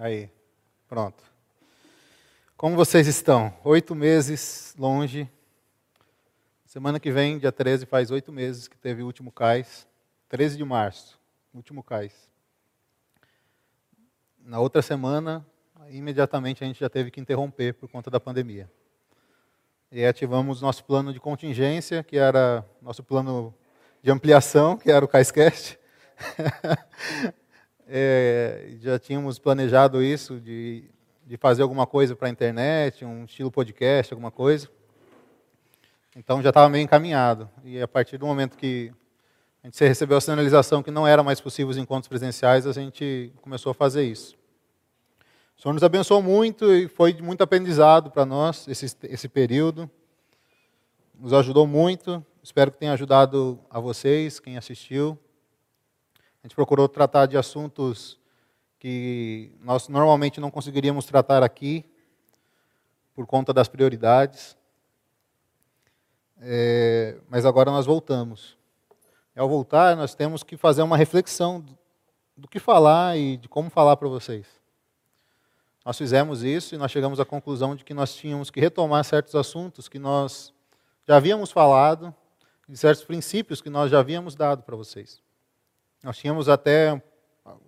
Aí, pronto. Como vocês estão? Oito meses longe. Semana que vem, dia 13, faz oito meses que teve o último cais. 13 de março, último cais. Na outra semana, imediatamente a gente já teve que interromper por conta da pandemia. E ativamos nosso plano de contingência, que era nosso plano de ampliação, que era o CAISCast. é, já tínhamos planejado isso, de, de fazer alguma coisa para a internet, um estilo podcast, alguma coisa. Então já estava meio encaminhado. E a partir do momento que a gente recebeu a sinalização que não era mais possível os encontros presenciais, a gente começou a fazer isso. O Senhor nos abençoou muito e foi de muito aprendizado para nós esse, esse período. Nos ajudou muito. Espero que tenha ajudado a vocês, quem assistiu. A gente procurou tratar de assuntos que nós normalmente não conseguiríamos tratar aqui, por conta das prioridades. É, mas agora nós voltamos. E ao voltar, nós temos que fazer uma reflexão do, do que falar e de como falar para vocês. Nós fizemos isso e nós chegamos à conclusão de que nós tínhamos que retomar certos assuntos que nós já havíamos falado, de certos princípios que nós já havíamos dado para vocês. Nós tínhamos até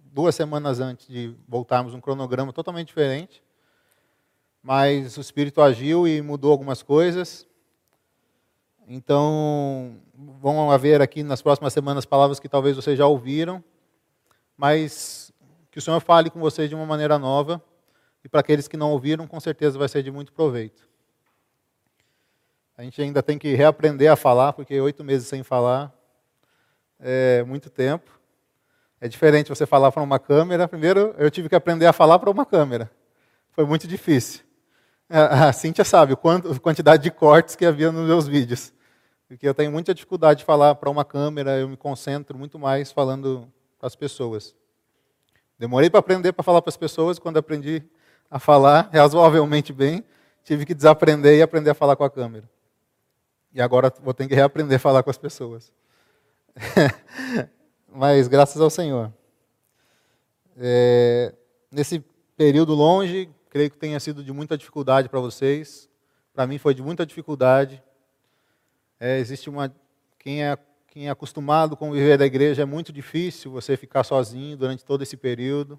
duas semanas antes de voltarmos um cronograma totalmente diferente, mas o Espírito agiu e mudou algumas coisas. Então, vão haver aqui nas próximas semanas palavras que talvez vocês já ouviram, mas que o Senhor fale com vocês de uma maneira nova e para aqueles que não ouviram, com certeza vai ser de muito proveito. A gente ainda tem que reaprender a falar, porque oito meses sem falar é muito tempo. É diferente você falar para uma câmera. Primeiro, eu tive que aprender a falar para uma câmera. Foi muito difícil. A Cíntia sabe a quantidade de cortes que havia nos meus vídeos. Porque eu tenho muita dificuldade de falar para uma câmera, eu me concentro muito mais falando para as pessoas. Demorei para aprender para falar para as pessoas, quando aprendi a falar razoavelmente bem, tive que desaprender e aprender a falar com a câmera. E agora vou ter que reaprender a falar com as pessoas. Mas graças ao Senhor. É, nesse período longe, creio que tenha sido de muita dificuldade para vocês. Para mim foi de muita dificuldade. É, existe uma quem é quem é acostumado com viver da igreja é muito difícil você ficar sozinho durante todo esse período.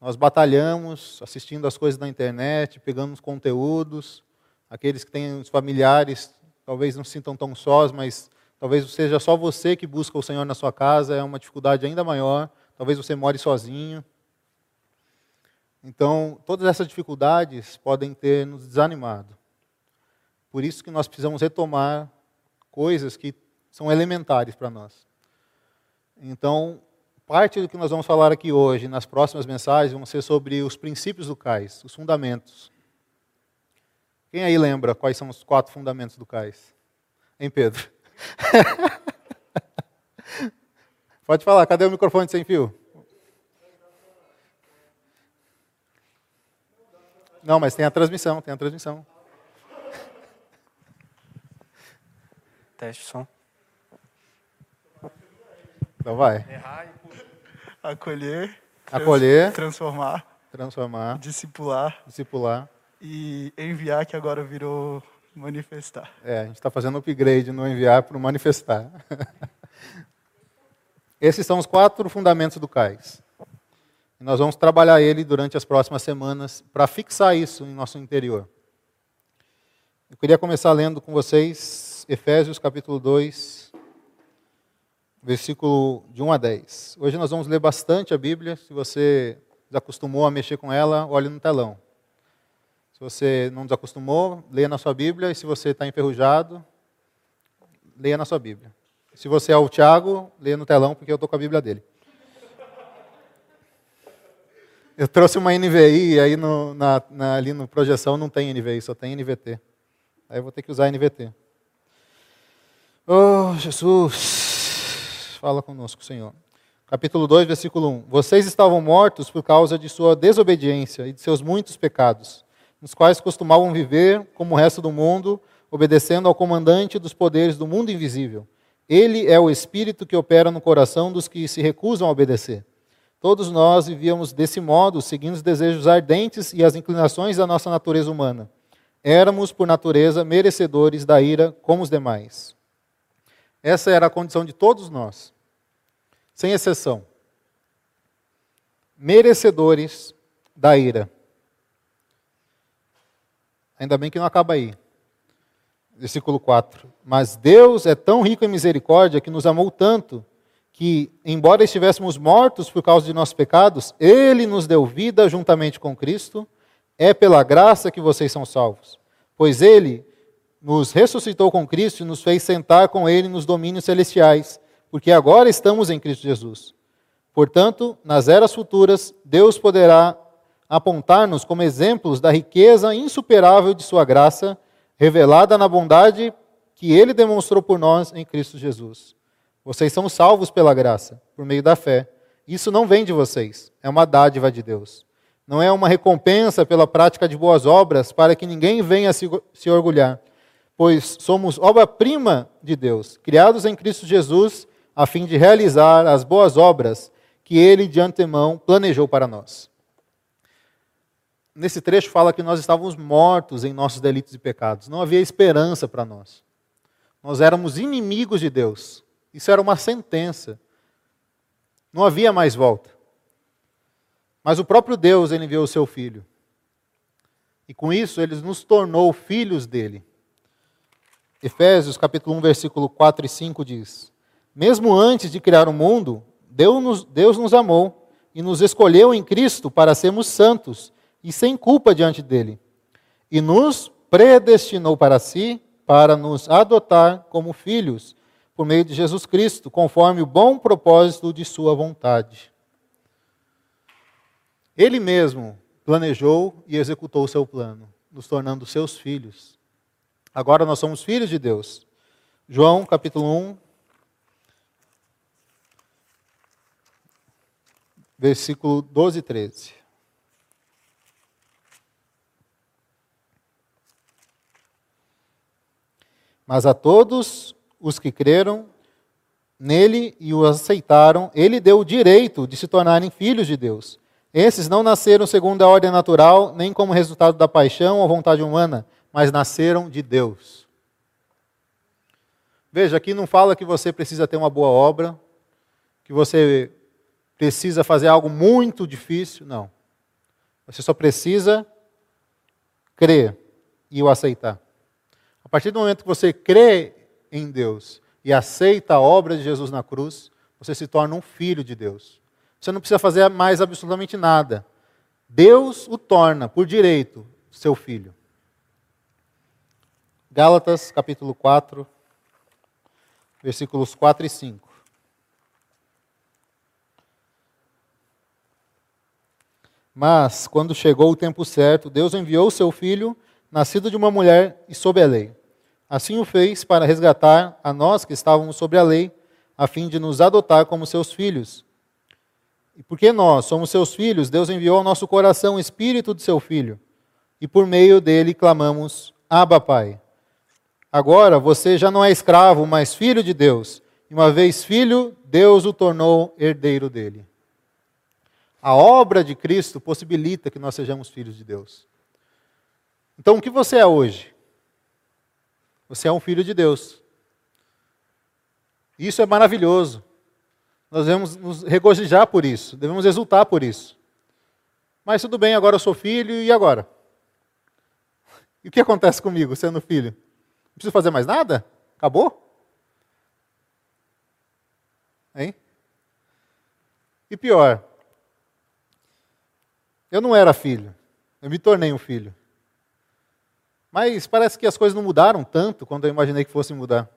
Nós batalhamos assistindo as coisas na internet, pegando os conteúdos. Aqueles que têm os familiares talvez não se sintam tão sós, mas talvez seja só você que busca o Senhor na sua casa, é uma dificuldade ainda maior. Talvez você more sozinho. Então, todas essas dificuldades podem ter nos desanimado. Por isso que nós precisamos retomar coisas que são elementares para nós. Então, Parte do que nós vamos falar aqui hoje, nas próximas mensagens, vão ser sobre os princípios do CAIS, os fundamentos. Quem aí lembra quais são os quatro fundamentos do CAIS? Hein, Pedro? Pode falar, cadê o microfone sem fio? Não, mas tem a transmissão, tem a transmissão. Teste som. Então vai. Errar e acolher, acolher, transformar, transformar, discipular, discipular e enviar que agora virou manifestar. É, a gente está fazendo upgrade no enviar para o manifestar. Esses são os quatro fundamentos do CAIS. E nós vamos trabalhar ele durante as próximas semanas para fixar isso em nosso interior. Eu queria começar lendo com vocês Efésios capítulo 2, versículo de 1 a 10. Hoje nós vamos ler bastante a Bíblia. Se você desacostumou a mexer com ela, olhe no telão. Se você não desacostumou, leia na sua Bíblia. E se você está enferrujado, leia na sua Bíblia. Se você é o Tiago, leia no telão, porque eu estou com a Bíblia dele. Eu trouxe uma NVI, aí no, na, na, ali no projeção não tem NVI, só tem NVT. Aí eu vou ter que usar NVT. Oh, Jesus! Fala conosco, Senhor. Capítulo 2, versículo 1. Vocês estavam mortos por causa de sua desobediência e de seus muitos pecados, nos quais costumavam viver como o resto do mundo, obedecendo ao comandante dos poderes do mundo invisível. Ele é o espírito que opera no coração dos que se recusam a obedecer. Todos nós vivíamos desse modo, seguindo os desejos ardentes e as inclinações da nossa natureza humana. Éramos, por natureza, merecedores da ira como os demais. Essa era a condição de todos nós, sem exceção. Merecedores da ira. Ainda bem que não acaba aí. Versículo 4. Mas Deus é tão rico em misericórdia que nos amou tanto que, embora estivéssemos mortos por causa de nossos pecados, Ele nos deu vida juntamente com Cristo. É pela graça que vocês são salvos. Pois Ele nos ressuscitou com Cristo e nos fez sentar com Ele nos domínios celestiais, porque agora estamos em Cristo Jesus. Portanto, nas eras futuras, Deus poderá apontar-nos como exemplos da riqueza insuperável de Sua graça, revelada na bondade que Ele demonstrou por nós em Cristo Jesus. Vocês são salvos pela graça, por meio da fé. Isso não vem de vocês, é uma dádiva de Deus. Não é uma recompensa pela prática de boas obras, para que ninguém venha se, se orgulhar, pois somos obra-prima de Deus, criados em Cristo Jesus, a fim de realizar as boas obras que Ele de antemão planejou para nós nesse trecho fala que nós estávamos mortos em nossos delitos e pecados. Não havia esperança para nós. Nós éramos inimigos de Deus. Isso era uma sentença. Não havia mais volta. Mas o próprio Deus enviou o seu filho. E com isso ele nos tornou filhos dele. Efésios capítulo 1, versículo 4 e 5 diz: Mesmo antes de criar o mundo, Deus nos, Deus nos amou e nos escolheu em Cristo para sermos santos e sem culpa diante dele, e nos predestinou para si, para nos adotar como filhos, por meio de Jesus Cristo, conforme o bom propósito de Sua vontade. Ele mesmo planejou e executou o seu plano, nos tornando seus filhos. Agora nós somos filhos de Deus. João capítulo 1, versículo 12 e 13. Mas a todos os que creram nele e o aceitaram, ele deu o direito de se tornarem filhos de Deus. Esses não nasceram segundo a ordem natural, nem como resultado da paixão ou vontade humana, mas nasceram de Deus. Veja, aqui não fala que você precisa ter uma boa obra, que você precisa fazer algo muito difícil, não. Você só precisa crer e o aceitar. Partir do momento que você crê em Deus e aceita a obra de Jesus na cruz, você se torna um filho de Deus. Você não precisa fazer mais absolutamente nada. Deus o torna, por direito, seu filho. Gálatas, capítulo 4, versículos 4 e 5. Mas, quando chegou o tempo certo, Deus enviou seu filho nascido de uma mulher e sob a lei. Assim o fez para resgatar a nós que estávamos sobre a lei, a fim de nos adotar como seus filhos. E porque nós somos seus filhos, Deus enviou ao nosso coração o espírito de seu filho, e por meio dele clamamos: Abba, Pai. Agora você já não é escravo, mas filho de Deus. E uma vez filho, Deus o tornou herdeiro dele. A obra de Cristo possibilita que nós sejamos filhos de Deus. Então, o que você é hoje? Você é um filho de Deus. Isso é maravilhoso. Nós devemos nos regozijar por isso, devemos exultar por isso. Mas tudo bem, agora eu sou filho, e agora? E o que acontece comigo sendo filho? Não preciso fazer mais nada? Acabou? Hein? E pior, eu não era filho, eu me tornei um filho. Mas parece que as coisas não mudaram tanto quanto eu imaginei que fossem mudar.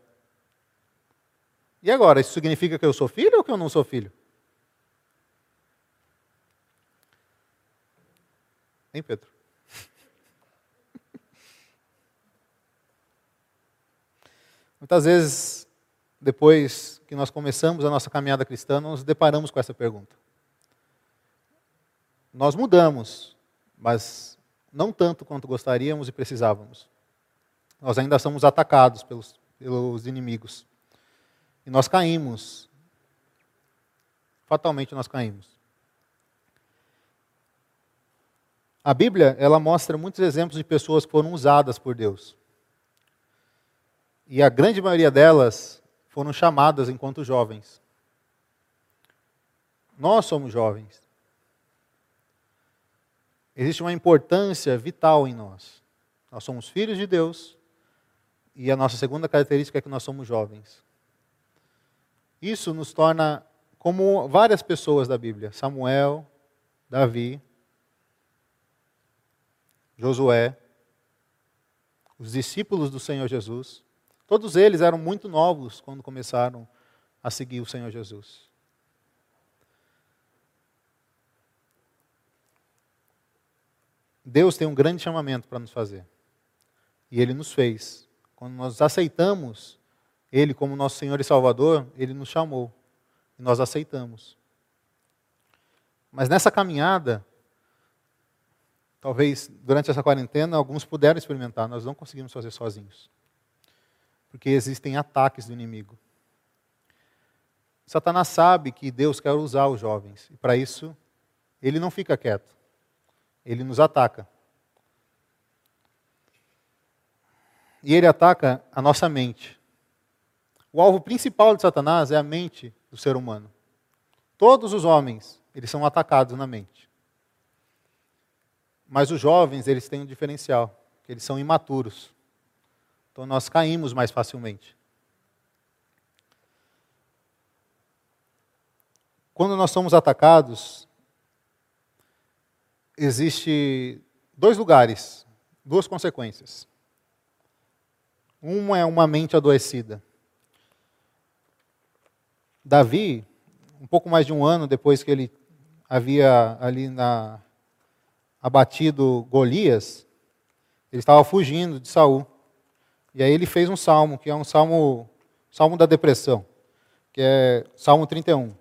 E agora, isso significa que eu sou filho ou que eu não sou filho? Hein, Pedro? Muitas vezes, depois que nós começamos a nossa caminhada cristã, nós nos deparamos com essa pergunta. Nós mudamos, mas não tanto quanto gostaríamos e precisávamos. Nós ainda somos atacados pelos, pelos inimigos. E nós caímos. Fatalmente nós caímos. A Bíblia, ela mostra muitos exemplos de pessoas que foram usadas por Deus. E a grande maioria delas foram chamadas enquanto jovens. Nós somos jovens. Existe uma importância vital em nós. Nós somos filhos de Deus e a nossa segunda característica é que nós somos jovens. Isso nos torna como várias pessoas da Bíblia: Samuel, Davi, Josué, os discípulos do Senhor Jesus. Todos eles eram muito novos quando começaram a seguir o Senhor Jesus. Deus tem um grande chamamento para nos fazer. E Ele nos fez. Quando nós aceitamos Ele como nosso Senhor e Salvador, Ele nos chamou. E nós aceitamos. Mas nessa caminhada, talvez durante essa quarentena, alguns puderam experimentar, nós não conseguimos fazer sozinhos. Porque existem ataques do inimigo. Satanás sabe que Deus quer usar os jovens, e para isso, ele não fica quieto ele nos ataca. E ele ataca a nossa mente. O alvo principal de Satanás é a mente do ser humano. Todos os homens, eles são atacados na mente. Mas os jovens, eles têm um diferencial, eles são imaturos. Então nós caímos mais facilmente. Quando nós somos atacados, existe dois lugares, duas consequências. Uma é uma mente adoecida. Davi, um pouco mais de um ano depois que ele havia ali na, abatido Golias, ele estava fugindo de Saul. E aí ele fez um salmo, que é um salmo, salmo da depressão, que é Salmo 31.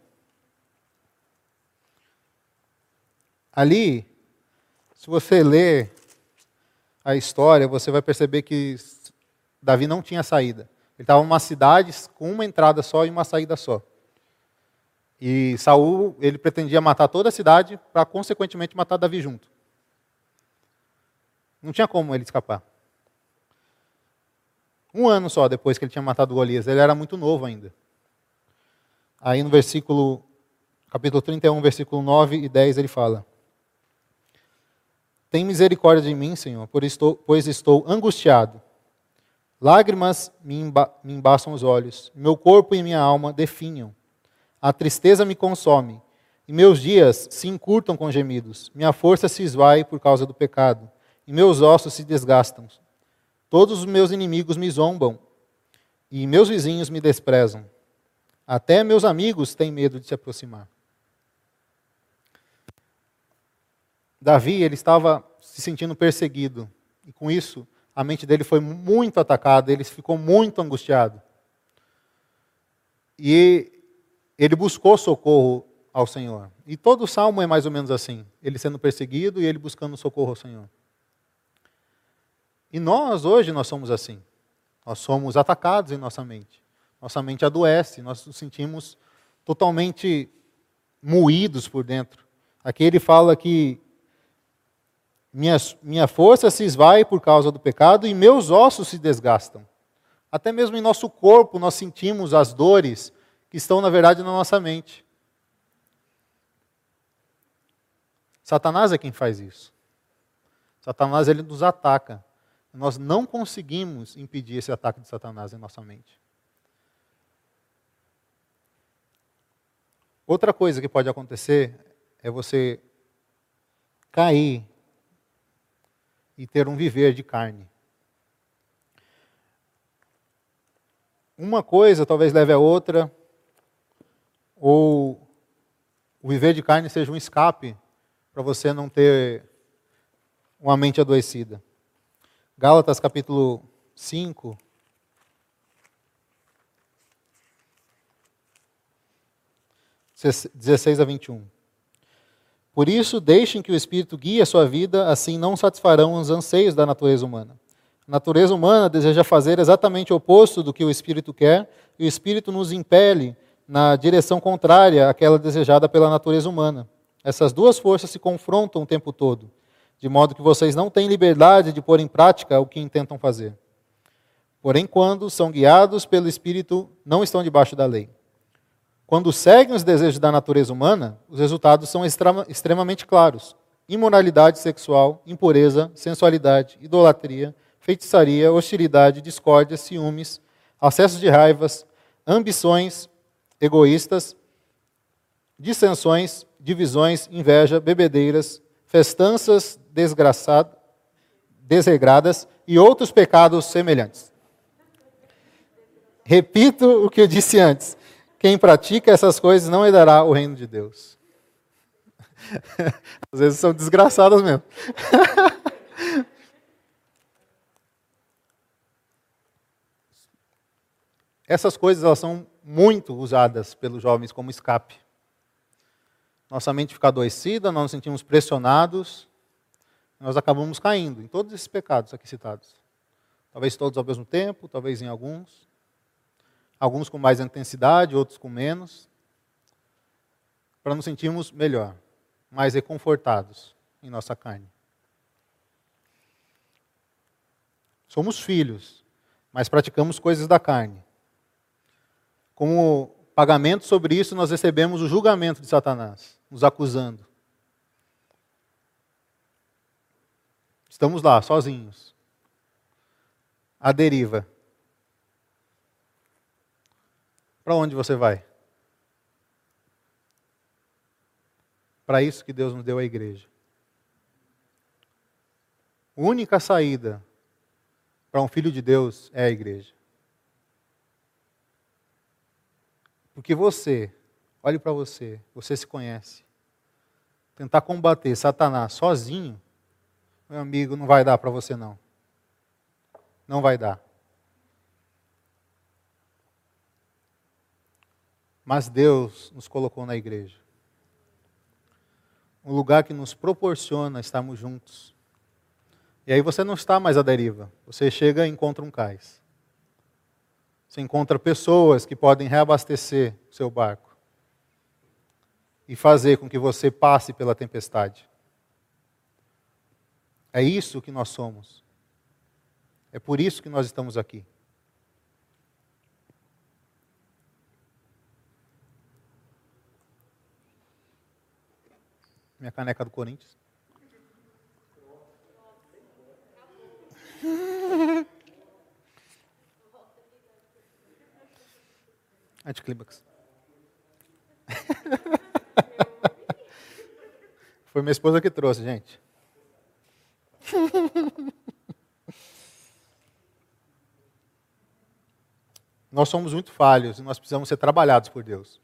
Ali, se você ler a história, você vai perceber que Davi não tinha saída. Ele estava numa cidade com uma entrada só e uma saída só. E Saul, ele pretendia matar toda a cidade para consequentemente matar Davi junto. Não tinha como ele escapar. Um ano só depois que ele tinha matado Golias, ele era muito novo ainda. Aí no versículo, capítulo 31, versículo 9 e 10, ele fala: tem misericórdia de mim, Senhor, pois estou angustiado. Lágrimas me, emba me embaçam os olhos, meu corpo e minha alma definham. A tristeza me consome, e meus dias se encurtam com gemidos. Minha força se esvai por causa do pecado, e meus ossos se desgastam. Todos os meus inimigos me zombam, e meus vizinhos me desprezam. Até meus amigos têm medo de se aproximar. Davi ele estava se sentindo perseguido. E com isso, a mente dele foi muito atacada, ele ficou muito angustiado. E ele buscou socorro ao Senhor. E todo o salmo é mais ou menos assim: ele sendo perseguido e ele buscando socorro ao Senhor. E nós, hoje, nós somos assim. Nós somos atacados em nossa mente. Nossa mente adoece, nós nos sentimos totalmente moídos por dentro. Aqui ele fala que minha, minha força se esvai por causa do pecado e meus ossos se desgastam. Até mesmo em nosso corpo nós sentimos as dores que estão, na verdade, na nossa mente. Satanás é quem faz isso. Satanás ele nos ataca. Nós não conseguimos impedir esse ataque de Satanás em nossa mente. Outra coisa que pode acontecer é você cair e ter um viver de carne. Uma coisa talvez leve a outra, ou o viver de carne seja um escape para você não ter uma mente adoecida. Gálatas capítulo 5. Dezesseis a 21. Por isso, deixem que o Espírito guie a sua vida, assim não satisfarão os anseios da natureza humana. A natureza humana deseja fazer exatamente o oposto do que o Espírito quer, e o Espírito nos impele na direção contrária àquela desejada pela natureza humana. Essas duas forças se confrontam o tempo todo. de modo que vocês não têm liberdade de pôr em prática o que intentam fazer. Porém, quando são guiados pelo Espírito, não estão debaixo da lei. Quando seguem os desejos da natureza humana, os resultados são extremamente claros: imoralidade sexual, impureza, sensualidade, idolatria, feitiçaria, hostilidade, discórdia, ciúmes, acessos de raivas, ambições egoístas, dissensões, divisões, inveja, bebedeiras, festanças desregradas e outros pecados semelhantes. Repito o que eu disse antes: quem pratica essas coisas não herdará o reino de Deus. Às vezes são desgraçadas mesmo. Essas coisas elas são muito usadas pelos jovens como escape. Nossa mente fica adoecida, nós nos sentimos pressionados, nós acabamos caindo em todos esses pecados aqui citados. Talvez todos ao mesmo tempo, talvez em alguns. Alguns com mais intensidade, outros com menos. Para nos sentirmos melhor, mais reconfortados em nossa carne. Somos filhos, mas praticamos coisas da carne. Como pagamento sobre isso, nós recebemos o julgamento de Satanás, nos acusando. Estamos lá, sozinhos. A deriva. Para onde você vai? Para isso que Deus nos deu a igreja. A única saída para um filho de Deus é a igreja. Porque você, olhe para você, você se conhece. Tentar combater Satanás sozinho, meu amigo, não vai dar para você não. Não vai dar. Mas Deus nos colocou na igreja. Um lugar que nos proporciona estarmos juntos. E aí você não está mais à deriva. Você chega e encontra um cais. Você encontra pessoas que podem reabastecer o seu barco e fazer com que você passe pela tempestade. É isso que nós somos. É por isso que nós estamos aqui. Minha caneca do Corinthians. Anticlímax. Foi minha esposa que trouxe, gente. nós somos muito falhos e nós precisamos ser trabalhados por Deus.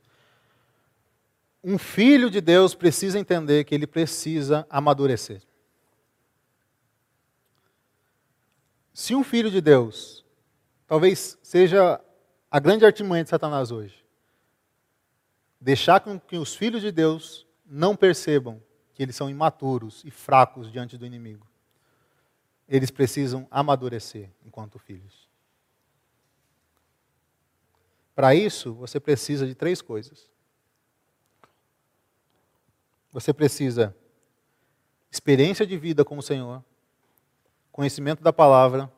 Um filho de Deus precisa entender que ele precisa amadurecer. Se um filho de Deus, talvez seja a grande artimanha de Satanás hoje. Deixar com que os filhos de Deus não percebam que eles são imaturos e fracos diante do inimigo. Eles precisam amadurecer enquanto filhos. Para isso, você precisa de três coisas. Você precisa experiência de vida com o Senhor, conhecimento da palavra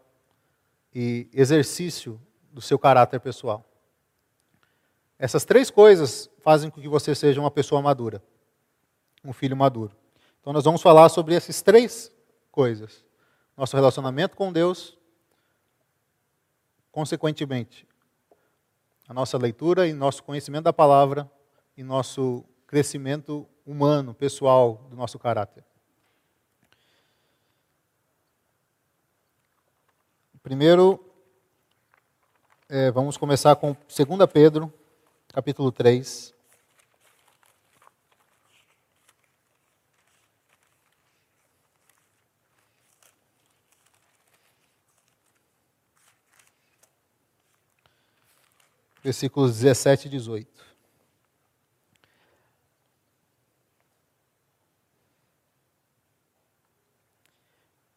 e exercício do seu caráter pessoal. Essas três coisas fazem com que você seja uma pessoa madura, um filho maduro. Então, nós vamos falar sobre essas três coisas: nosso relacionamento com Deus, consequentemente, a nossa leitura e nosso conhecimento da palavra e nosso crescimento humano, pessoal do nosso caráter. Primeiro, é, vamos começar com 2 Pedro, capítulo 3. Versículos 17 e 18.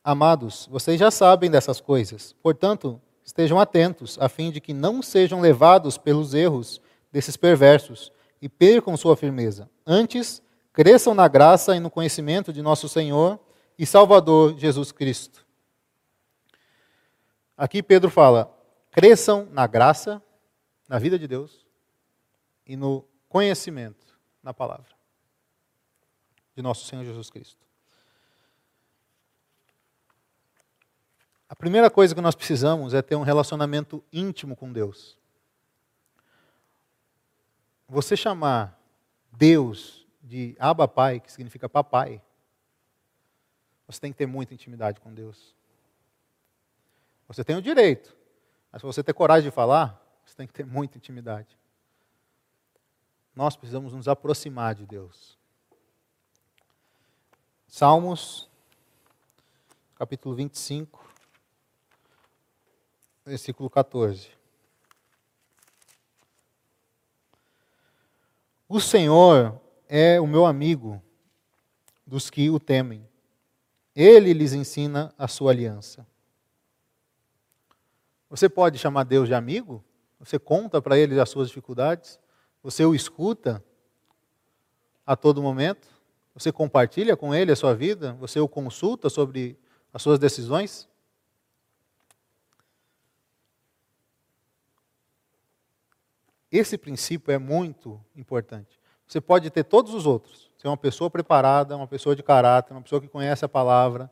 Amados, vocês já sabem dessas coisas. Portanto, Estejam atentos, a fim de que não sejam levados pelos erros desses perversos e percam sua firmeza. Antes, cresçam na graça e no conhecimento de nosso Senhor e Salvador Jesus Cristo. Aqui Pedro fala: cresçam na graça, na vida de Deus e no conhecimento na palavra de nosso Senhor Jesus Cristo. A primeira coisa que nós precisamos é ter um relacionamento íntimo com Deus. Você chamar Deus de Abba Pai, que significa papai, você tem que ter muita intimidade com Deus. Você tem o direito, mas se você ter coragem de falar, você tem que ter muita intimidade. Nós precisamos nos aproximar de Deus. Salmos, capítulo 25, versículo 14. O Senhor é o meu amigo dos que o temem. Ele lhes ensina a sua aliança. Você pode chamar Deus de amigo? Você conta para ele as suas dificuldades? Você o escuta a todo momento? Você compartilha com ele a sua vida? Você o consulta sobre as suas decisões? Esse princípio é muito importante. Você pode ter todos os outros. Ser uma pessoa preparada, uma pessoa de caráter, uma pessoa que conhece a palavra.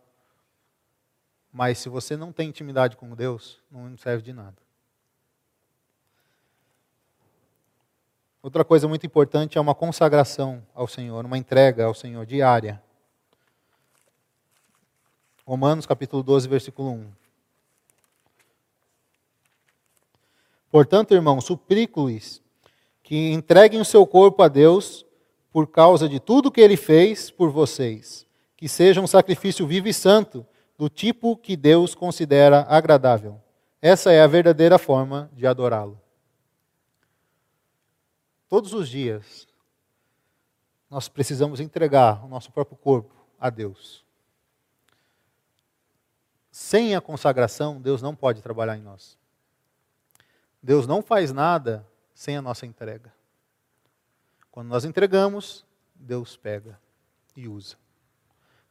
Mas se você não tem intimidade com Deus, não serve de nada. Outra coisa muito importante é uma consagração ao Senhor, uma entrega ao Senhor diária. Romanos capítulo 12, versículo 1. Portanto, irmãos, suplico-lhes que entreguem o seu corpo a Deus por causa de tudo que ele fez por vocês, que seja um sacrifício vivo e santo, do tipo que Deus considera agradável. Essa é a verdadeira forma de adorá-lo. Todos os dias, nós precisamos entregar o nosso próprio corpo a Deus. Sem a consagração, Deus não pode trabalhar em nós. Deus não faz nada sem a nossa entrega. Quando nós entregamos, Deus pega e usa.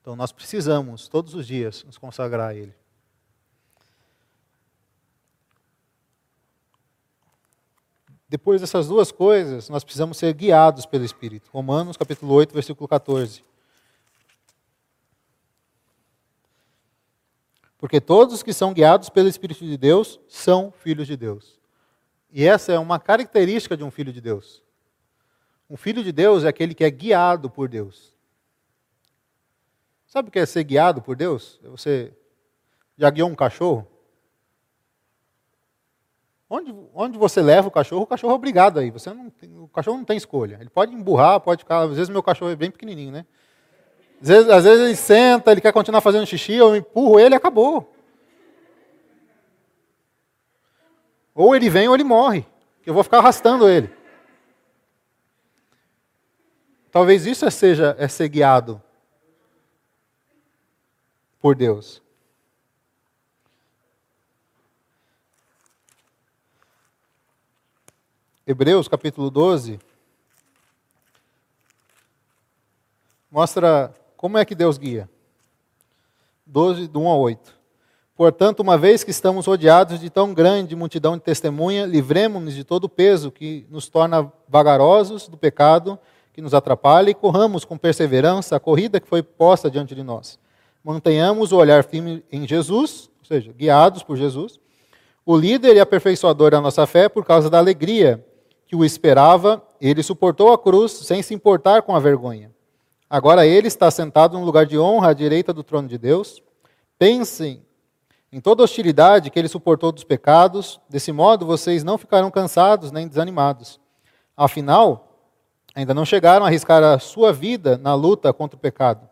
Então nós precisamos, todos os dias, nos consagrar a Ele. Depois dessas duas coisas, nós precisamos ser guiados pelo Espírito. Romanos capítulo 8, versículo 14. Porque todos os que são guiados pelo Espírito de Deus são filhos de Deus. E essa é uma característica de um filho de Deus. Um filho de Deus é aquele que é guiado por Deus. Sabe o que é ser guiado por Deus? É você já guiou um cachorro? Onde, onde você leva o cachorro, o cachorro é obrigado aí. Você não tem, o cachorro não tem escolha. Ele pode emburrar, pode ficar. Às vezes meu cachorro é bem pequenininho, né? Às vezes, às vezes ele senta, ele quer continuar fazendo xixi, eu empurro ele e acabou. Ou ele vem ou ele morre. Eu vou ficar arrastando ele. Talvez isso seja é ser guiado por Deus. Hebreus capítulo 12 mostra como é que Deus guia. 12, do 1 a 8. Portanto, uma vez que estamos rodeados de tão grande multidão de testemunha, livremos-nos de todo o peso que nos torna vagarosos do pecado que nos atrapalha e corramos com perseverança a corrida que foi posta diante de nós. Mantenhamos o olhar firme em Jesus, ou seja, guiados por Jesus, o líder e aperfeiçoador da nossa fé, por causa da alegria que o esperava, ele suportou a cruz sem se importar com a vergonha. Agora ele está sentado num lugar de honra à direita do trono de Deus. Pensem em toda hostilidade que ele suportou dos pecados, desse modo vocês não ficarão cansados nem desanimados. Afinal, ainda não chegaram a arriscar a sua vida na luta contra o pecado.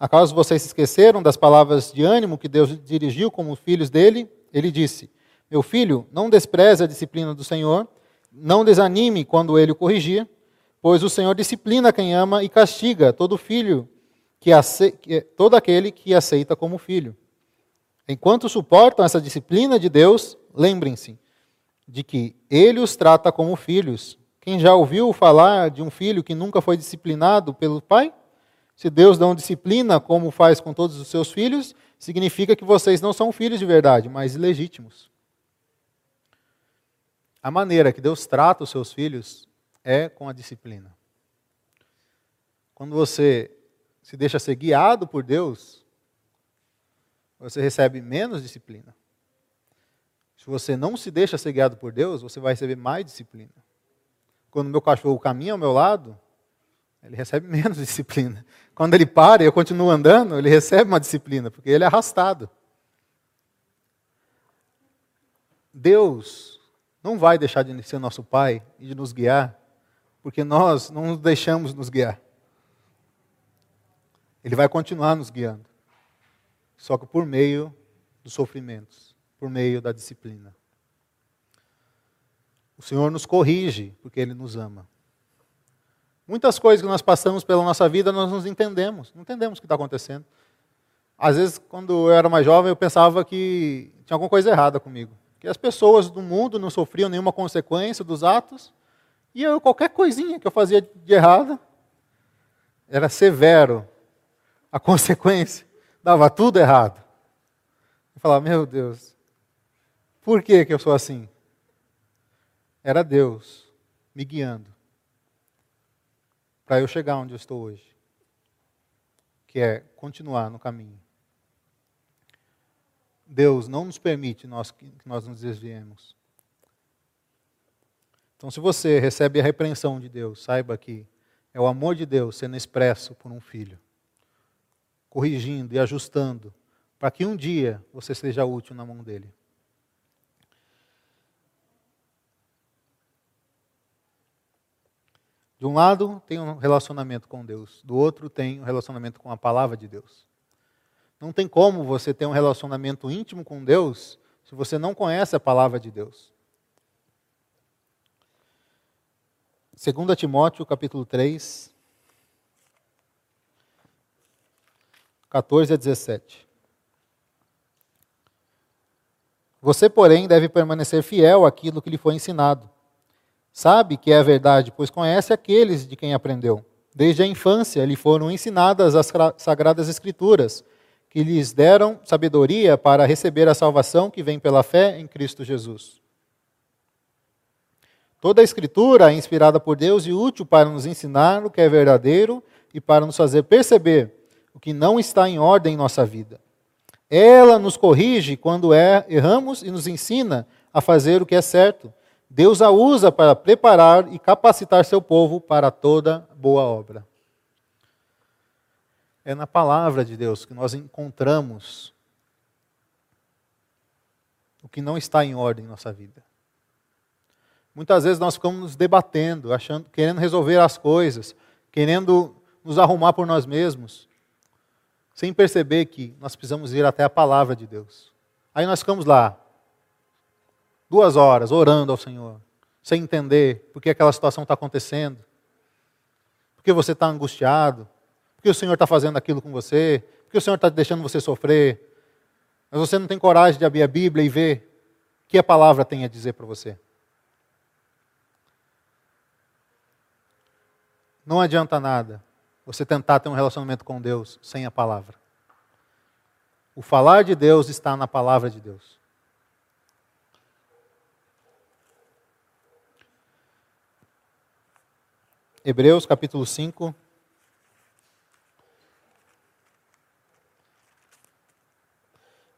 Acaso vocês se esqueceram das palavras de ânimo que Deus dirigiu como filhos dele? Ele disse: Meu filho, não despreze a disciplina do Senhor, não desanime quando ele o corrigir, pois o Senhor disciplina quem ama e castiga todo filho que ace... todo aquele que aceita como filho. Enquanto suportam essa disciplina de Deus, lembrem-se de que ele os trata como filhos. Quem já ouviu falar de um filho que nunca foi disciplinado pelo pai? Se Deus não disciplina como faz com todos os seus filhos, significa que vocês não são filhos de verdade, mas ilegítimos. A maneira que Deus trata os seus filhos é com a disciplina. Quando você se deixa ser guiado por Deus, você recebe menos disciplina. Se você não se deixa ser guiado por Deus, você vai receber mais disciplina. Quando meu cachorro caminha ao meu lado, ele recebe menos disciplina. Quando ele para e eu continuo andando, ele recebe uma disciplina, porque ele é arrastado. Deus não vai deixar de ser nosso Pai e de nos guiar, porque nós não nos deixamos nos guiar. Ele vai continuar nos guiando, só que por meio dos sofrimentos, por meio da disciplina. O Senhor nos corrige, porque Ele nos ama. Muitas coisas que nós passamos pela nossa vida, nós não entendemos, não entendemos o que está acontecendo. Às vezes, quando eu era mais jovem, eu pensava que tinha alguma coisa errada comigo. Que as pessoas do mundo não sofriam nenhuma consequência dos atos, e eu, qualquer coisinha que eu fazia de errado, era severo. A consequência dava tudo errado. Eu falava, meu Deus, por que, que eu sou assim? Era Deus me guiando para eu chegar onde eu estou hoje, que é continuar no caminho. Deus não nos permite nós, que nós nos desviemos. Então, se você recebe a repreensão de Deus, saiba que é o amor de Deus sendo expresso por um filho, corrigindo e ajustando, para que um dia você seja útil na mão dele. De um lado, tem um relacionamento com Deus, do outro, tem um relacionamento com a palavra de Deus. Não tem como você ter um relacionamento íntimo com Deus se você não conhece a palavra de Deus. 2 Timóteo, capítulo 3, 14 a 17. Você, porém, deve permanecer fiel àquilo que lhe foi ensinado Sabe que é a verdade, pois conhece aqueles de quem aprendeu. Desde a infância lhe foram ensinadas as sagradas escrituras, que lhes deram sabedoria para receber a salvação que vem pela fé em Cristo Jesus. Toda a escritura é inspirada por Deus e útil para nos ensinar o que é verdadeiro e para nos fazer perceber o que não está em ordem em nossa vida. Ela nos corrige quando é, erramos e nos ensina a fazer o que é certo Deus a usa para preparar e capacitar seu povo para toda boa obra. É na palavra de Deus que nós encontramos o que não está em ordem em nossa vida. Muitas vezes nós ficamos nos debatendo, achando, querendo resolver as coisas, querendo nos arrumar por nós mesmos, sem perceber que nós precisamos ir até a palavra de Deus. Aí nós ficamos lá, duas horas orando ao Senhor, sem entender por que aquela situação está acontecendo, porque você está angustiado, porque o Senhor está fazendo aquilo com você, porque o Senhor está deixando você sofrer, mas você não tem coragem de abrir a Bíblia e ver o que a palavra tem a dizer para você. Não adianta nada você tentar ter um relacionamento com Deus sem a palavra. O falar de Deus está na palavra de Deus. Hebreus capítulo 5.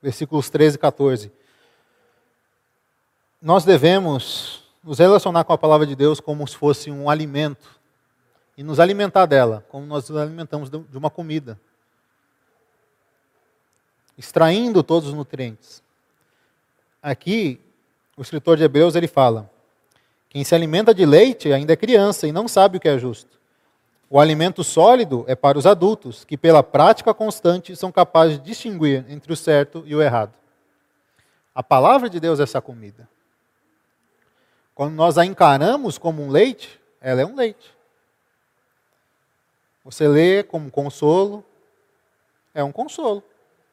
Versículos 13 e 14. Nós devemos nos relacionar com a palavra de Deus como se fosse um alimento e nos alimentar dela, como nós nos alimentamos de uma comida, extraindo todos os nutrientes. Aqui, o escritor de Hebreus ele fala: quem se alimenta de leite ainda é criança e não sabe o que é justo. O alimento sólido é para os adultos, que pela prática constante são capazes de distinguir entre o certo e o errado. A palavra de Deus é essa comida. Quando nós a encaramos como um leite, ela é um leite. Você lê como consolo, é um consolo.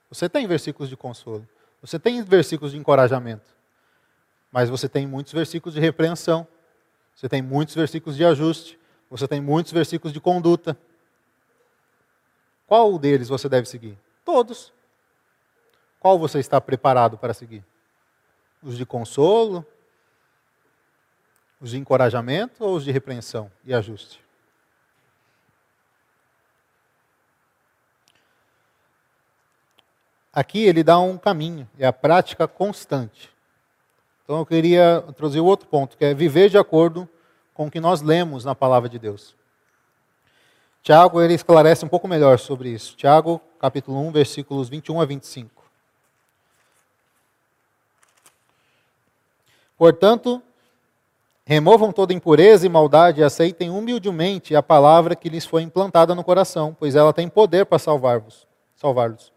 Você tem versículos de consolo. Você tem versículos de encorajamento. Mas você tem muitos versículos de repreensão. Você tem muitos versículos de ajuste. Você tem muitos versículos de conduta. Qual deles você deve seguir? Todos. Qual você está preparado para seguir? Os de consolo, os de encorajamento ou os de repreensão e ajuste? Aqui ele dá um caminho, é a prática constante. Então eu queria o outro ponto, que é viver de acordo com o que nós lemos na palavra de Deus. Tiago ele esclarece um pouco melhor sobre isso. Tiago, capítulo 1, versículos 21 a 25. Portanto, removam toda impureza e maldade e aceitem humildemente a palavra que lhes foi implantada no coração, pois ela tem poder para salvar-vos, salvar-los.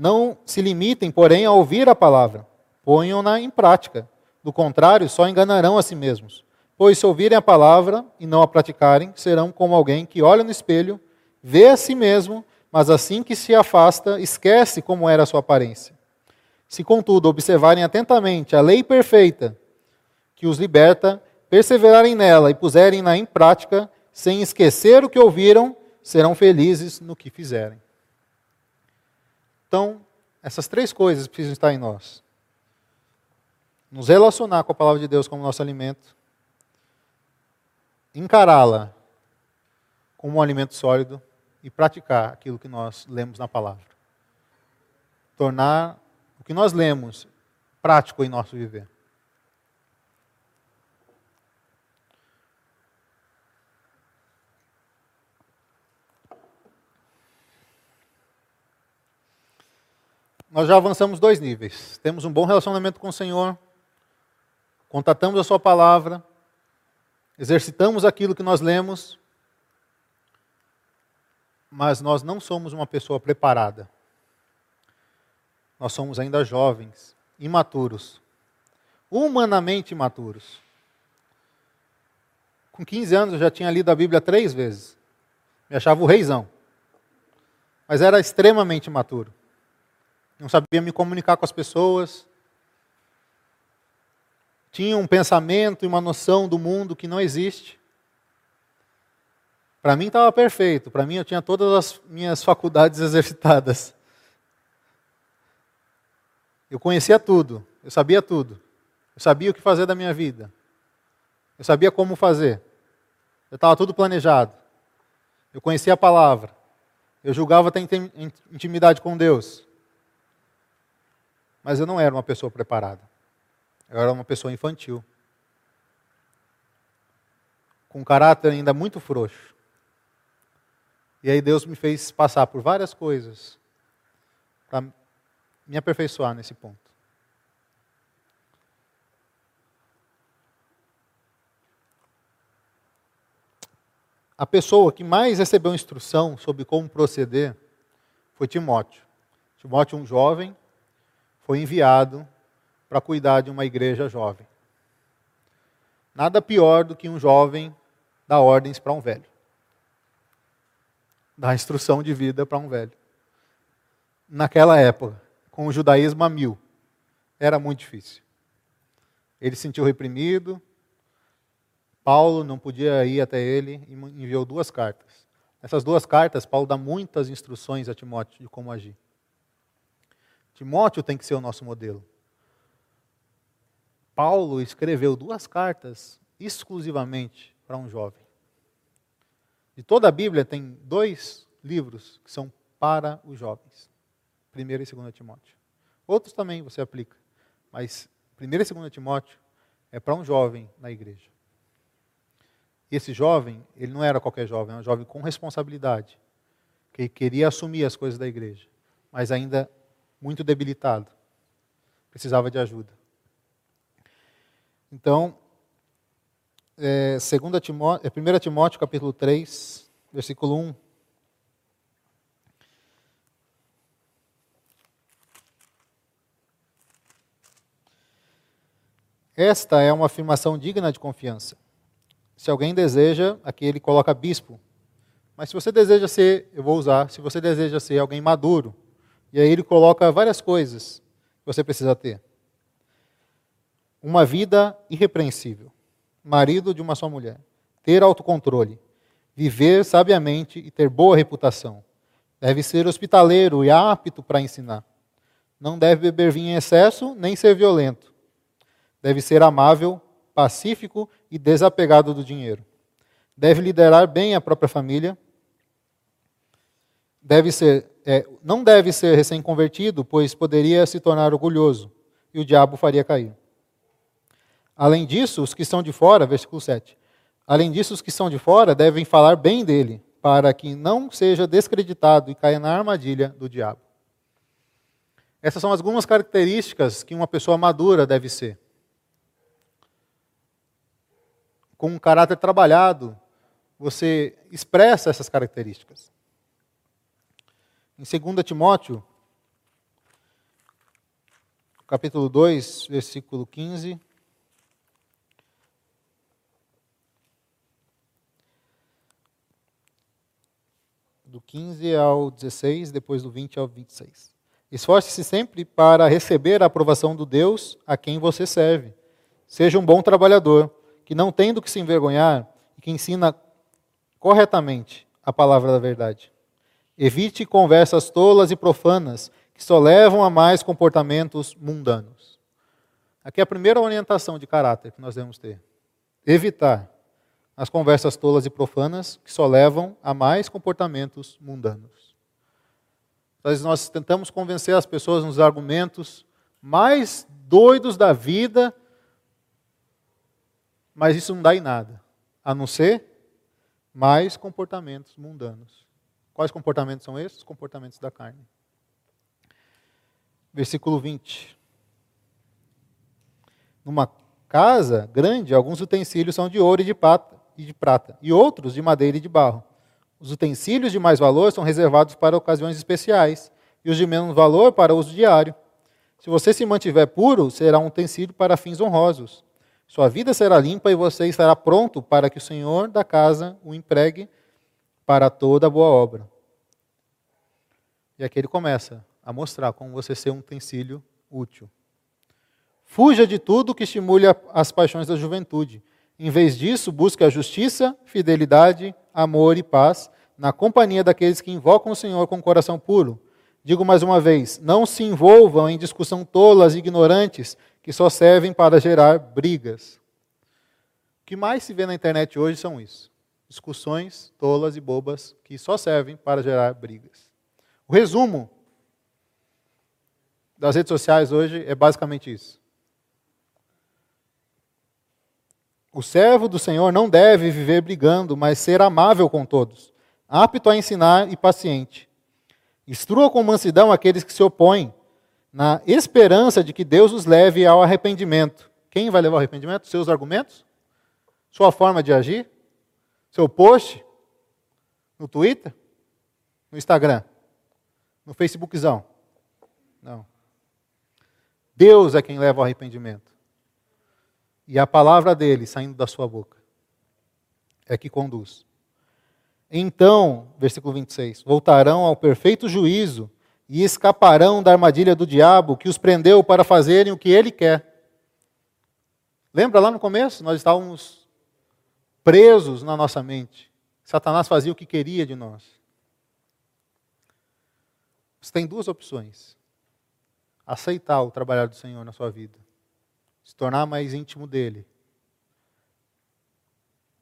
Não se limitem, porém, a ouvir a palavra, ponham-na em prática. Do contrário, só enganarão a si mesmos. Pois se ouvirem a palavra e não a praticarem, serão como alguém que olha no espelho, vê a si mesmo, mas assim que se afasta, esquece como era a sua aparência. Se, contudo, observarem atentamente a lei perfeita que os liberta, perseverarem nela e puserem-na em prática, sem esquecer o que ouviram, serão felizes no que fizerem. Então, essas três coisas precisam estar em nós: nos relacionar com a palavra de Deus como nosso alimento, encará-la como um alimento sólido e praticar aquilo que nós lemos na palavra. Tornar o que nós lemos prático em nosso viver. Nós já avançamos dois níveis. Temos um bom relacionamento com o Senhor, contatamos a Sua palavra, exercitamos aquilo que nós lemos, mas nós não somos uma pessoa preparada. Nós somos ainda jovens, imaturos, humanamente imaturos. Com 15 anos eu já tinha lido a Bíblia três vezes. Me achava o reizão. Mas era extremamente imaturo não sabia me comunicar com as pessoas, tinha um pensamento e uma noção do mundo que não existe. Para mim estava perfeito, para mim eu tinha todas as minhas faculdades exercitadas. Eu conhecia tudo, eu sabia tudo. Eu sabia o que fazer da minha vida. Eu sabia como fazer. Eu estava tudo planejado. Eu conhecia a palavra. Eu julgava ter intimidade com Deus. Mas eu não era uma pessoa preparada. Eu era uma pessoa infantil. Com um caráter ainda muito frouxo. E aí Deus me fez passar por várias coisas para me aperfeiçoar nesse ponto. A pessoa que mais recebeu instrução sobre como proceder foi Timóteo. Timóteo, um jovem, foi enviado para cuidar de uma igreja jovem. Nada pior do que um jovem dar ordens para um velho. Dar instrução de vida para um velho. Naquela época, com o judaísmo a mil, era muito difícil. Ele se sentiu reprimido. Paulo não podia ir até ele e enviou duas cartas. Nessas duas cartas, Paulo dá muitas instruções a Timóteo de como agir. Timóteo tem que ser o nosso modelo. Paulo escreveu duas cartas exclusivamente para um jovem. De toda a Bíblia tem dois livros que são para os jovens. 1 e 2 Timóteo. Outros também você aplica, mas 1 e 2 Timóteo é para um jovem na igreja. E esse jovem, ele não era qualquer jovem, era um jovem com responsabilidade, que queria assumir as coisas da igreja, mas ainda muito debilitado. Precisava de ajuda. Então, é, Timóteo, é 1 Timóteo capítulo 3, versículo 1. Esta é uma afirmação digna de confiança. Se alguém deseja, aqui ele coloca bispo. Mas se você deseja ser, eu vou usar, se você deseja ser alguém maduro, e aí ele coloca várias coisas que você precisa ter. Uma vida irrepreensível, marido de uma só mulher, ter autocontrole, viver sabiamente e ter boa reputação, Deve ser hospitaleiro e apto para ensinar. Não deve beber vinho em excesso, nem ser violento. Deve ser amável, pacífico e desapegado do dinheiro. Deve liderar bem a própria família. Deve ser, é, não deve ser recém-convertido, pois poderia se tornar orgulhoso e o diabo faria cair. Além disso, os que estão de fora, versículo 7. Além disso, os que estão de fora devem falar bem dele, para que não seja descreditado e caia na armadilha do diabo. Essas são algumas características que uma pessoa madura deve ser. Com um caráter trabalhado, você expressa essas características. Em 2 Timóteo, capítulo 2, versículo 15. Do 15 ao 16, depois do 20 ao 26. Esforce-se sempre para receber a aprovação do Deus a quem você serve. Seja um bom trabalhador, que não tem do que se envergonhar e que ensina corretamente a palavra da verdade. Evite conversas tolas e profanas que só levam a mais comportamentos mundanos. Aqui é a primeira orientação de caráter que nós devemos ter. Evitar as conversas tolas e profanas que só levam a mais comportamentos mundanos. Vezes nós tentamos convencer as pessoas nos argumentos mais doidos da vida, mas isso não dá em nada, a não ser mais comportamentos mundanos. Quais comportamentos são esses? Os comportamentos da carne. Versículo 20. Numa casa grande, alguns utensílios são de ouro e de prata, e de prata, e outros de madeira e de barro. Os utensílios de mais valor são reservados para ocasiões especiais, e os de menos valor para uso diário. Se você se mantiver puro, será um utensílio para fins honrosos. Sua vida será limpa e você estará pronto para que o Senhor da casa o empregue para toda boa obra. E aqui ele começa a mostrar como você ser um utensílio útil. Fuja de tudo que estimule as paixões da juventude. Em vez disso, busque a justiça, fidelidade, amor e paz na companhia daqueles que invocam o Senhor com coração puro. Digo mais uma vez: não se envolvam em discussão tolas e ignorantes que só servem para gerar brigas. O que mais se vê na internet hoje são isso: discussões tolas e bobas que só servem para gerar brigas. O resumo das redes sociais hoje é basicamente isso. O servo do Senhor não deve viver brigando, mas ser amável com todos, apto a ensinar e paciente. Instrua com mansidão aqueles que se opõem, na esperança de que Deus os leve ao arrependimento. Quem vai levar ao arrependimento? Seus argumentos? Sua forma de agir? Seu post? No Twitter? No Instagram? No Facebookzão? Não. Deus é quem leva ao arrependimento. E a palavra dele saindo da sua boca é que conduz. Então, versículo 26, voltarão ao perfeito juízo e escaparão da armadilha do diabo que os prendeu para fazerem o que ele quer. Lembra lá no começo? Nós estávamos presos na nossa mente. Satanás fazia o que queria de nós. Você tem duas opções. Aceitar o trabalhar do Senhor na sua vida, se tornar mais íntimo dele,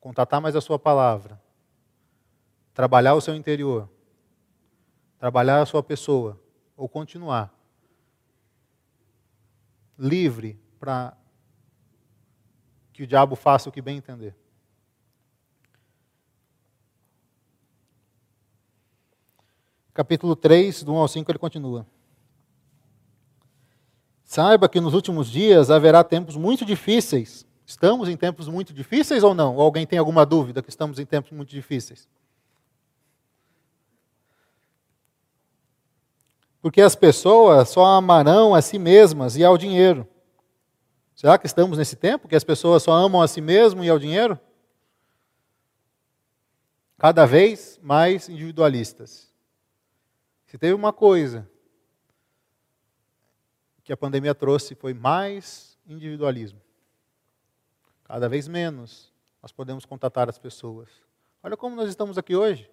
contatar mais a sua palavra, trabalhar o seu interior, trabalhar a sua pessoa, ou continuar. Livre para que o diabo faça o que bem entender. Capítulo 3, do 1 ao 5, ele continua. Saiba que nos últimos dias haverá tempos muito difíceis. Estamos em tempos muito difíceis ou não? Ou alguém tem alguma dúvida que estamos em tempos muito difíceis? Porque as pessoas só amarão a si mesmas e ao dinheiro. Será que estamos nesse tempo que as pessoas só amam a si mesmas e ao dinheiro? Cada vez mais individualistas. Se teve uma coisa que a pandemia trouxe foi mais individualismo. Cada vez menos nós podemos contatar as pessoas. Olha como nós estamos aqui hoje.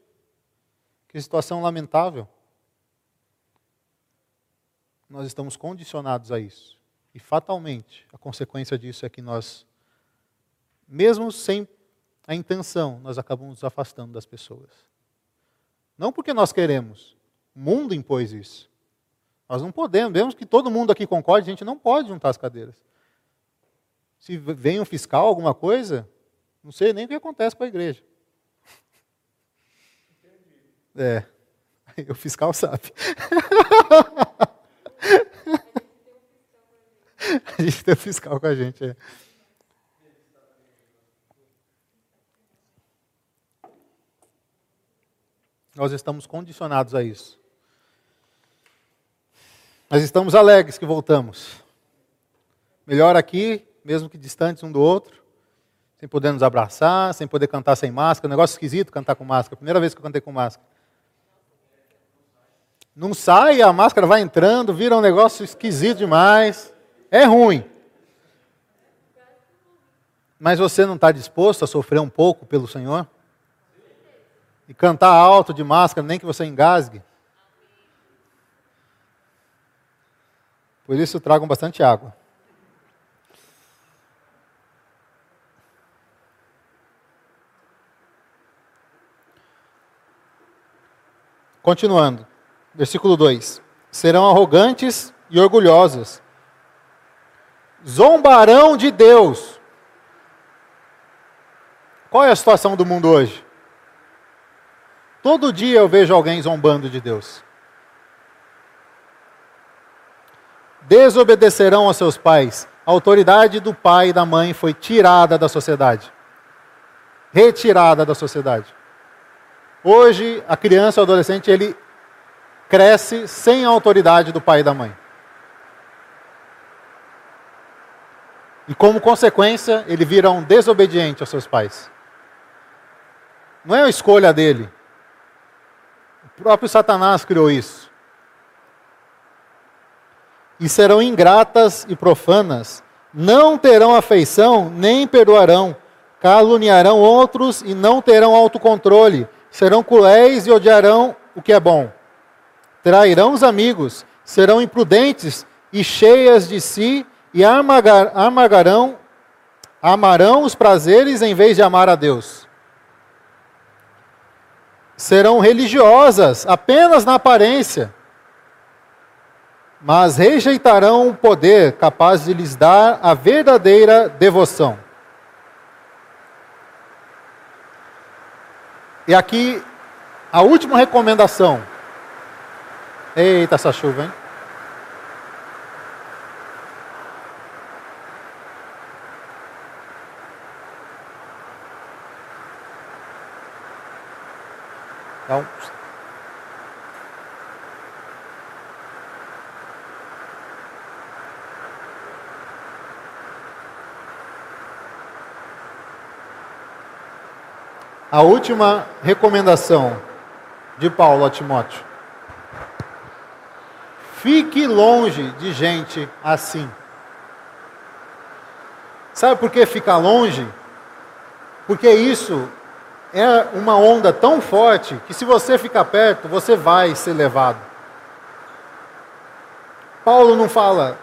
Que situação lamentável. Nós estamos condicionados a isso. E fatalmente, a consequência disso é que nós, mesmo sem a intenção, nós acabamos nos afastando das pessoas. Não porque nós queremos, o mundo impôs isso. Nós não podemos, mesmo que todo mundo aqui concorde, a gente não pode juntar as cadeiras. Se vem um fiscal, alguma coisa, não sei nem o que acontece com a igreja. É, o fiscal sabe. a gente tem um fiscal com a gente. É. Nós estamos condicionados a isso. Mas estamos alegres que voltamos. Melhor aqui, mesmo que distantes um do outro, sem poder nos abraçar, sem poder cantar sem máscara. negócio esquisito cantar com máscara. Primeira vez que eu cantei com máscara. Não sai, a máscara vai entrando, vira um negócio esquisito demais. É ruim. Mas você não está disposto a sofrer um pouco pelo Senhor? E cantar alto de máscara, nem que você engasgue? Por isso tragam bastante água. Continuando, versículo 2: Serão arrogantes e orgulhosos, zombarão de Deus. Qual é a situação do mundo hoje? Todo dia eu vejo alguém zombando de Deus. Desobedecerão aos seus pais. A autoridade do pai e da mãe foi tirada da sociedade. Retirada da sociedade. Hoje, a criança ou adolescente, ele cresce sem a autoridade do pai e da mãe. E como consequência, ele vira um desobediente aos seus pais. Não é a escolha dele. O próprio Satanás criou isso. E serão ingratas e profanas, não terão afeição, nem perdoarão, caluniarão outros e não terão autocontrole serão cruéis e odiarão o que é bom. Trairão os amigos, serão imprudentes e cheias de si, e amargarão, amarão os prazeres em vez de amar a Deus. Serão religiosas apenas na aparência, mas rejeitarão o poder capaz de lhes dar a verdadeira devoção. E aqui, a última recomendação. Eita, essa chuva, hein? Então, A última recomendação de Paulo a Timóteo. Fique longe de gente assim. Sabe por que ficar longe? Porque isso é uma onda tão forte que se você ficar perto, você vai ser levado. Paulo não fala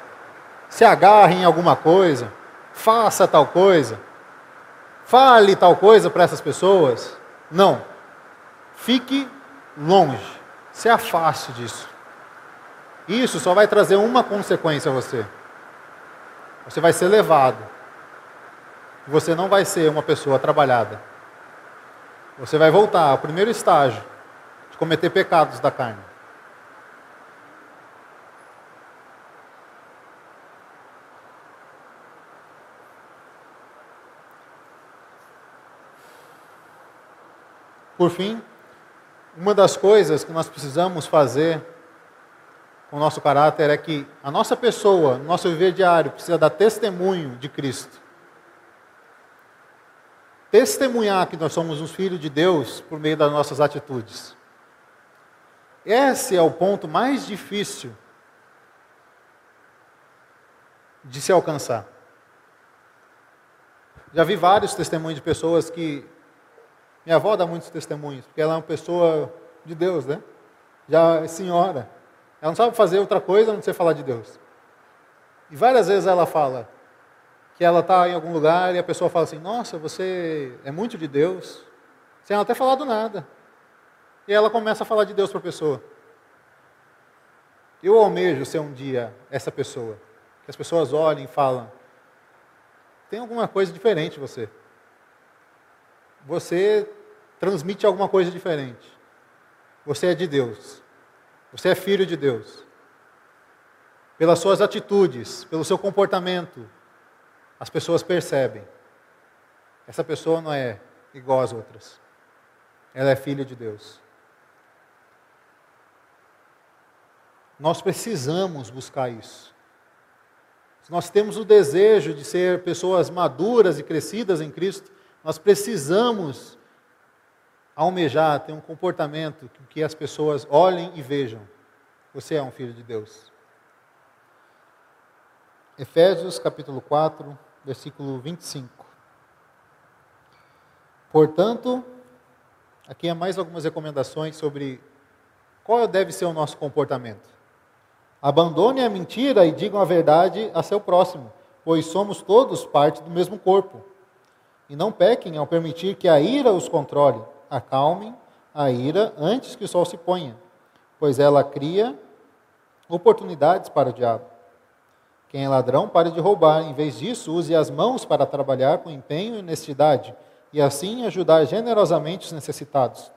se agarre em alguma coisa, faça tal coisa fale tal coisa para essas pessoas. Não. Fique longe. Se afaste disso. Isso só vai trazer uma consequência a você. Você vai ser levado. Você não vai ser uma pessoa trabalhada. Você vai voltar ao primeiro estágio de cometer pecados da carne. Por fim, uma das coisas que nós precisamos fazer com o nosso caráter é que a nossa pessoa, nosso viver diário, precisa dar testemunho de Cristo. Testemunhar que nós somos os filhos de Deus por meio das nossas atitudes. Esse é o ponto mais difícil de se alcançar. Já vi vários testemunhos de pessoas que minha avó dá muitos testemunhos, porque ela é uma pessoa de Deus, né? Já é senhora. Ela não sabe fazer outra coisa a não ser falar de Deus. E várias vezes ela fala que ela está em algum lugar e a pessoa fala assim: Nossa, você é muito de Deus, sem ela ter falado nada. E ela começa a falar de Deus para a pessoa. Eu almejo ser um dia essa pessoa. Que as pessoas olhem e falam: Tem alguma coisa diferente você. Você transmite alguma coisa diferente. Você é de Deus. Você é filho de Deus. Pelas suas atitudes, pelo seu comportamento, as pessoas percebem. Essa pessoa não é igual às outras. Ela é filha de Deus. Nós precisamos buscar isso. Se nós temos o desejo de ser pessoas maduras e crescidas em Cristo, nós precisamos almejar ter um comportamento que as pessoas olhem e vejam. Você é um filho de Deus. Efésios capítulo 4, versículo 25. Portanto, aqui há mais algumas recomendações sobre qual deve ser o nosso comportamento. Abandone a mentira e digam a verdade a seu próximo, pois somos todos parte do mesmo corpo. E não pequem ao permitir que a ira os controle. Acalmem a ira antes que o sol se ponha, pois ela cria oportunidades para o diabo. Quem é ladrão, pare de roubar. Em vez disso, use as mãos para trabalhar com empenho e honestidade, e assim ajudar generosamente os necessitados.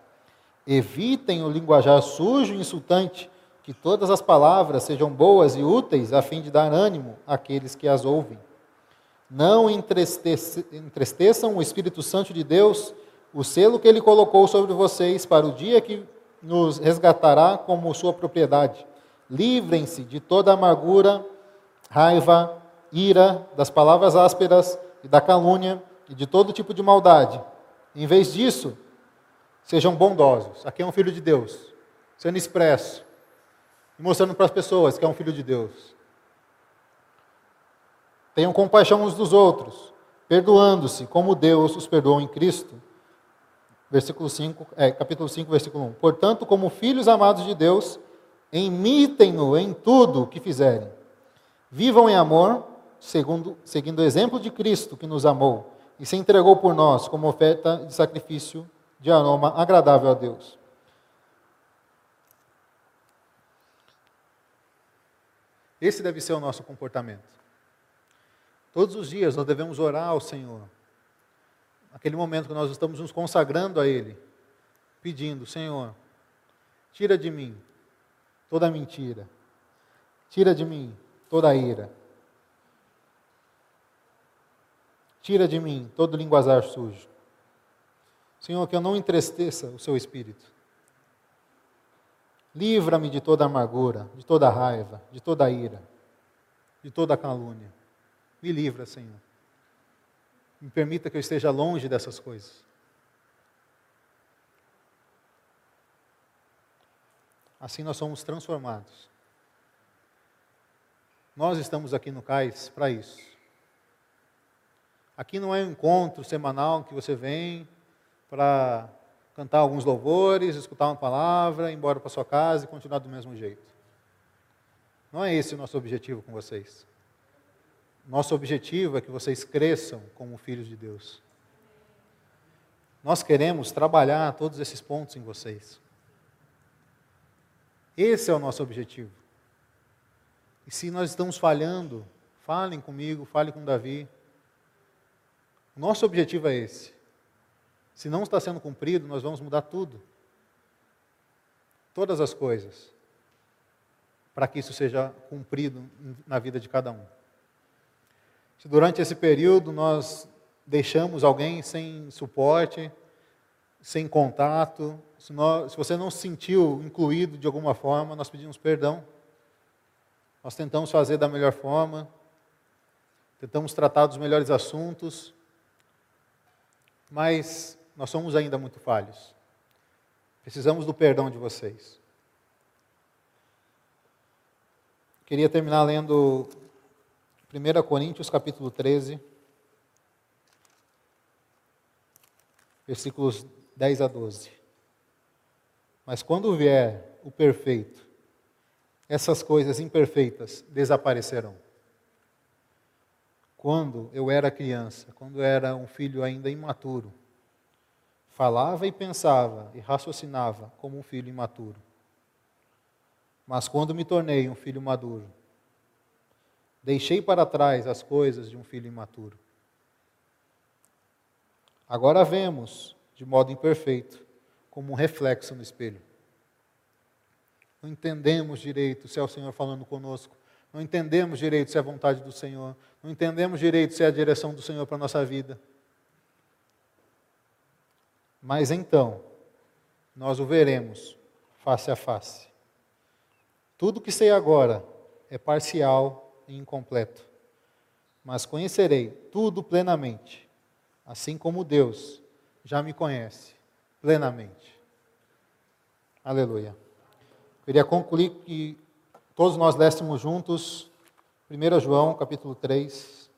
Evitem o linguajar sujo e insultante, que todas as palavras sejam boas e úteis a fim de dar ânimo àqueles que as ouvem. Não entristeçam o Espírito Santo de Deus, o selo que ele colocou sobre vocês para o dia que nos resgatará como sua propriedade. Livrem-se de toda amargura, raiva, ira, das palavras ásperas e da calúnia e de todo tipo de maldade. Em vez disso, sejam bondosos. Aqui é um filho de Deus, sendo expresso, mostrando para as pessoas que é um filho de Deus. Tenham compaixão uns dos outros, perdoando-se, como Deus os perdoou em Cristo. Versículo 5, é, capítulo 5, versículo 1. Portanto, como filhos amados de Deus, imitem-no em tudo o que fizerem. Vivam em amor, segundo, seguindo o exemplo de Cristo que nos amou e se entregou por nós como oferta de sacrifício de aroma agradável a Deus. Esse deve ser o nosso comportamento. Todos os dias nós devemos orar ao Senhor. Aquele momento que nós estamos nos consagrando a Ele, pedindo: Senhor, tira de mim toda mentira, tira de mim toda ira, tira de mim todo linguajar sujo. Senhor, que eu não entristeça o seu espírito. Livra-me de toda amargura, de toda raiva, de toda ira, de toda calúnia. Me livra, Senhor. Me permita que eu esteja longe dessas coisas. Assim nós somos transformados. Nós estamos aqui no Cais para isso. Aqui não é um encontro semanal que você vem para cantar alguns louvores, escutar uma palavra, ir embora para sua casa e continuar do mesmo jeito. Não é esse o nosso objetivo com vocês. Nosso objetivo é que vocês cresçam como filhos de Deus. Nós queremos trabalhar todos esses pontos em vocês. Esse é o nosso objetivo. E se nós estamos falhando, falem comigo, falem com Davi. Nosso objetivo é esse. Se não está sendo cumprido, nós vamos mudar tudo. Todas as coisas. Para que isso seja cumprido na vida de cada um. Se durante esse período nós deixamos alguém sem suporte, sem contato, se, nós, se você não se sentiu incluído de alguma forma, nós pedimos perdão. Nós tentamos fazer da melhor forma, tentamos tratar dos melhores assuntos, mas nós somos ainda muito falhos. Precisamos do perdão de vocês. Queria terminar lendo 1 Coríntios capítulo 13, versículos 10 a 12. Mas quando vier o perfeito, essas coisas imperfeitas desaparecerão. Quando eu era criança, quando era um filho ainda imaturo, falava e pensava e raciocinava como um filho imaturo. Mas quando me tornei um filho maduro, deixei para trás as coisas de um filho imaturo. Agora vemos, de modo imperfeito, como um reflexo no espelho. Não entendemos direito se é o Senhor falando conosco. Não entendemos direito se é a vontade do Senhor. Não entendemos direito se é a direção do Senhor para a nossa vida. Mas então, nós o veremos face a face. Tudo que sei agora é parcial e incompleto. Mas conhecerei tudo plenamente, assim como Deus já me conhece plenamente. Aleluia. Queria concluir que todos nós léstimos juntos 1 João, capítulo 3,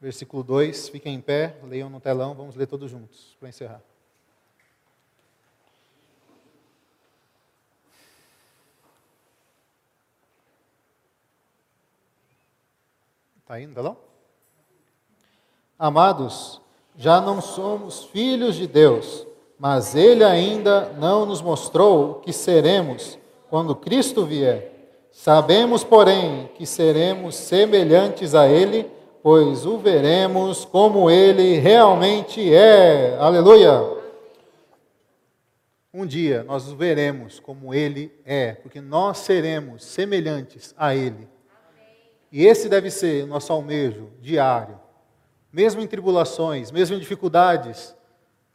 versículo 2. Fiquem em pé, leiam no telão, vamos ler todos juntos para encerrar. No telão? Amados, já não somos filhos de Deus, mas Ele ainda não nos mostrou o que seremos quando Cristo vier. Sabemos, porém, que seremos semelhantes a Ele, pois o veremos como Ele realmente é. Aleluia! Um dia nós o veremos como Ele é, porque nós seremos semelhantes a Ele. E esse deve ser o nosso almejo diário. Mesmo em tribulações, mesmo em dificuldades,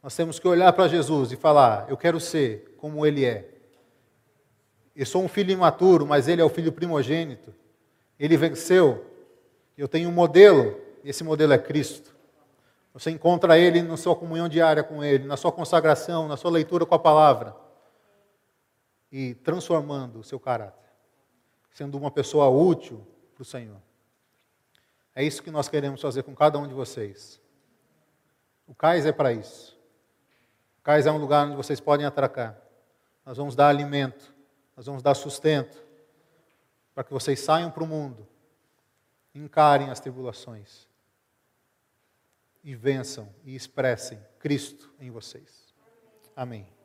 nós temos que olhar para Jesus e falar: Eu quero ser como Ele é. Eu sou um filho imaturo, mas ele é o filho primogênito. Ele venceu. Eu tenho um modelo, e esse modelo é Cristo. Você encontra ele na sua comunhão diária com ele, na sua consagração, na sua leitura com a palavra. E transformando o seu caráter, sendo uma pessoa útil para o Senhor. É isso que nós queremos fazer com cada um de vocês. O cais é para isso. O cais é um lugar onde vocês podem atracar. Nós vamos dar alimento nós vamos dar sustento para que vocês saiam para o mundo, encarem as tribulações e vençam e expressem Cristo em vocês. Amém.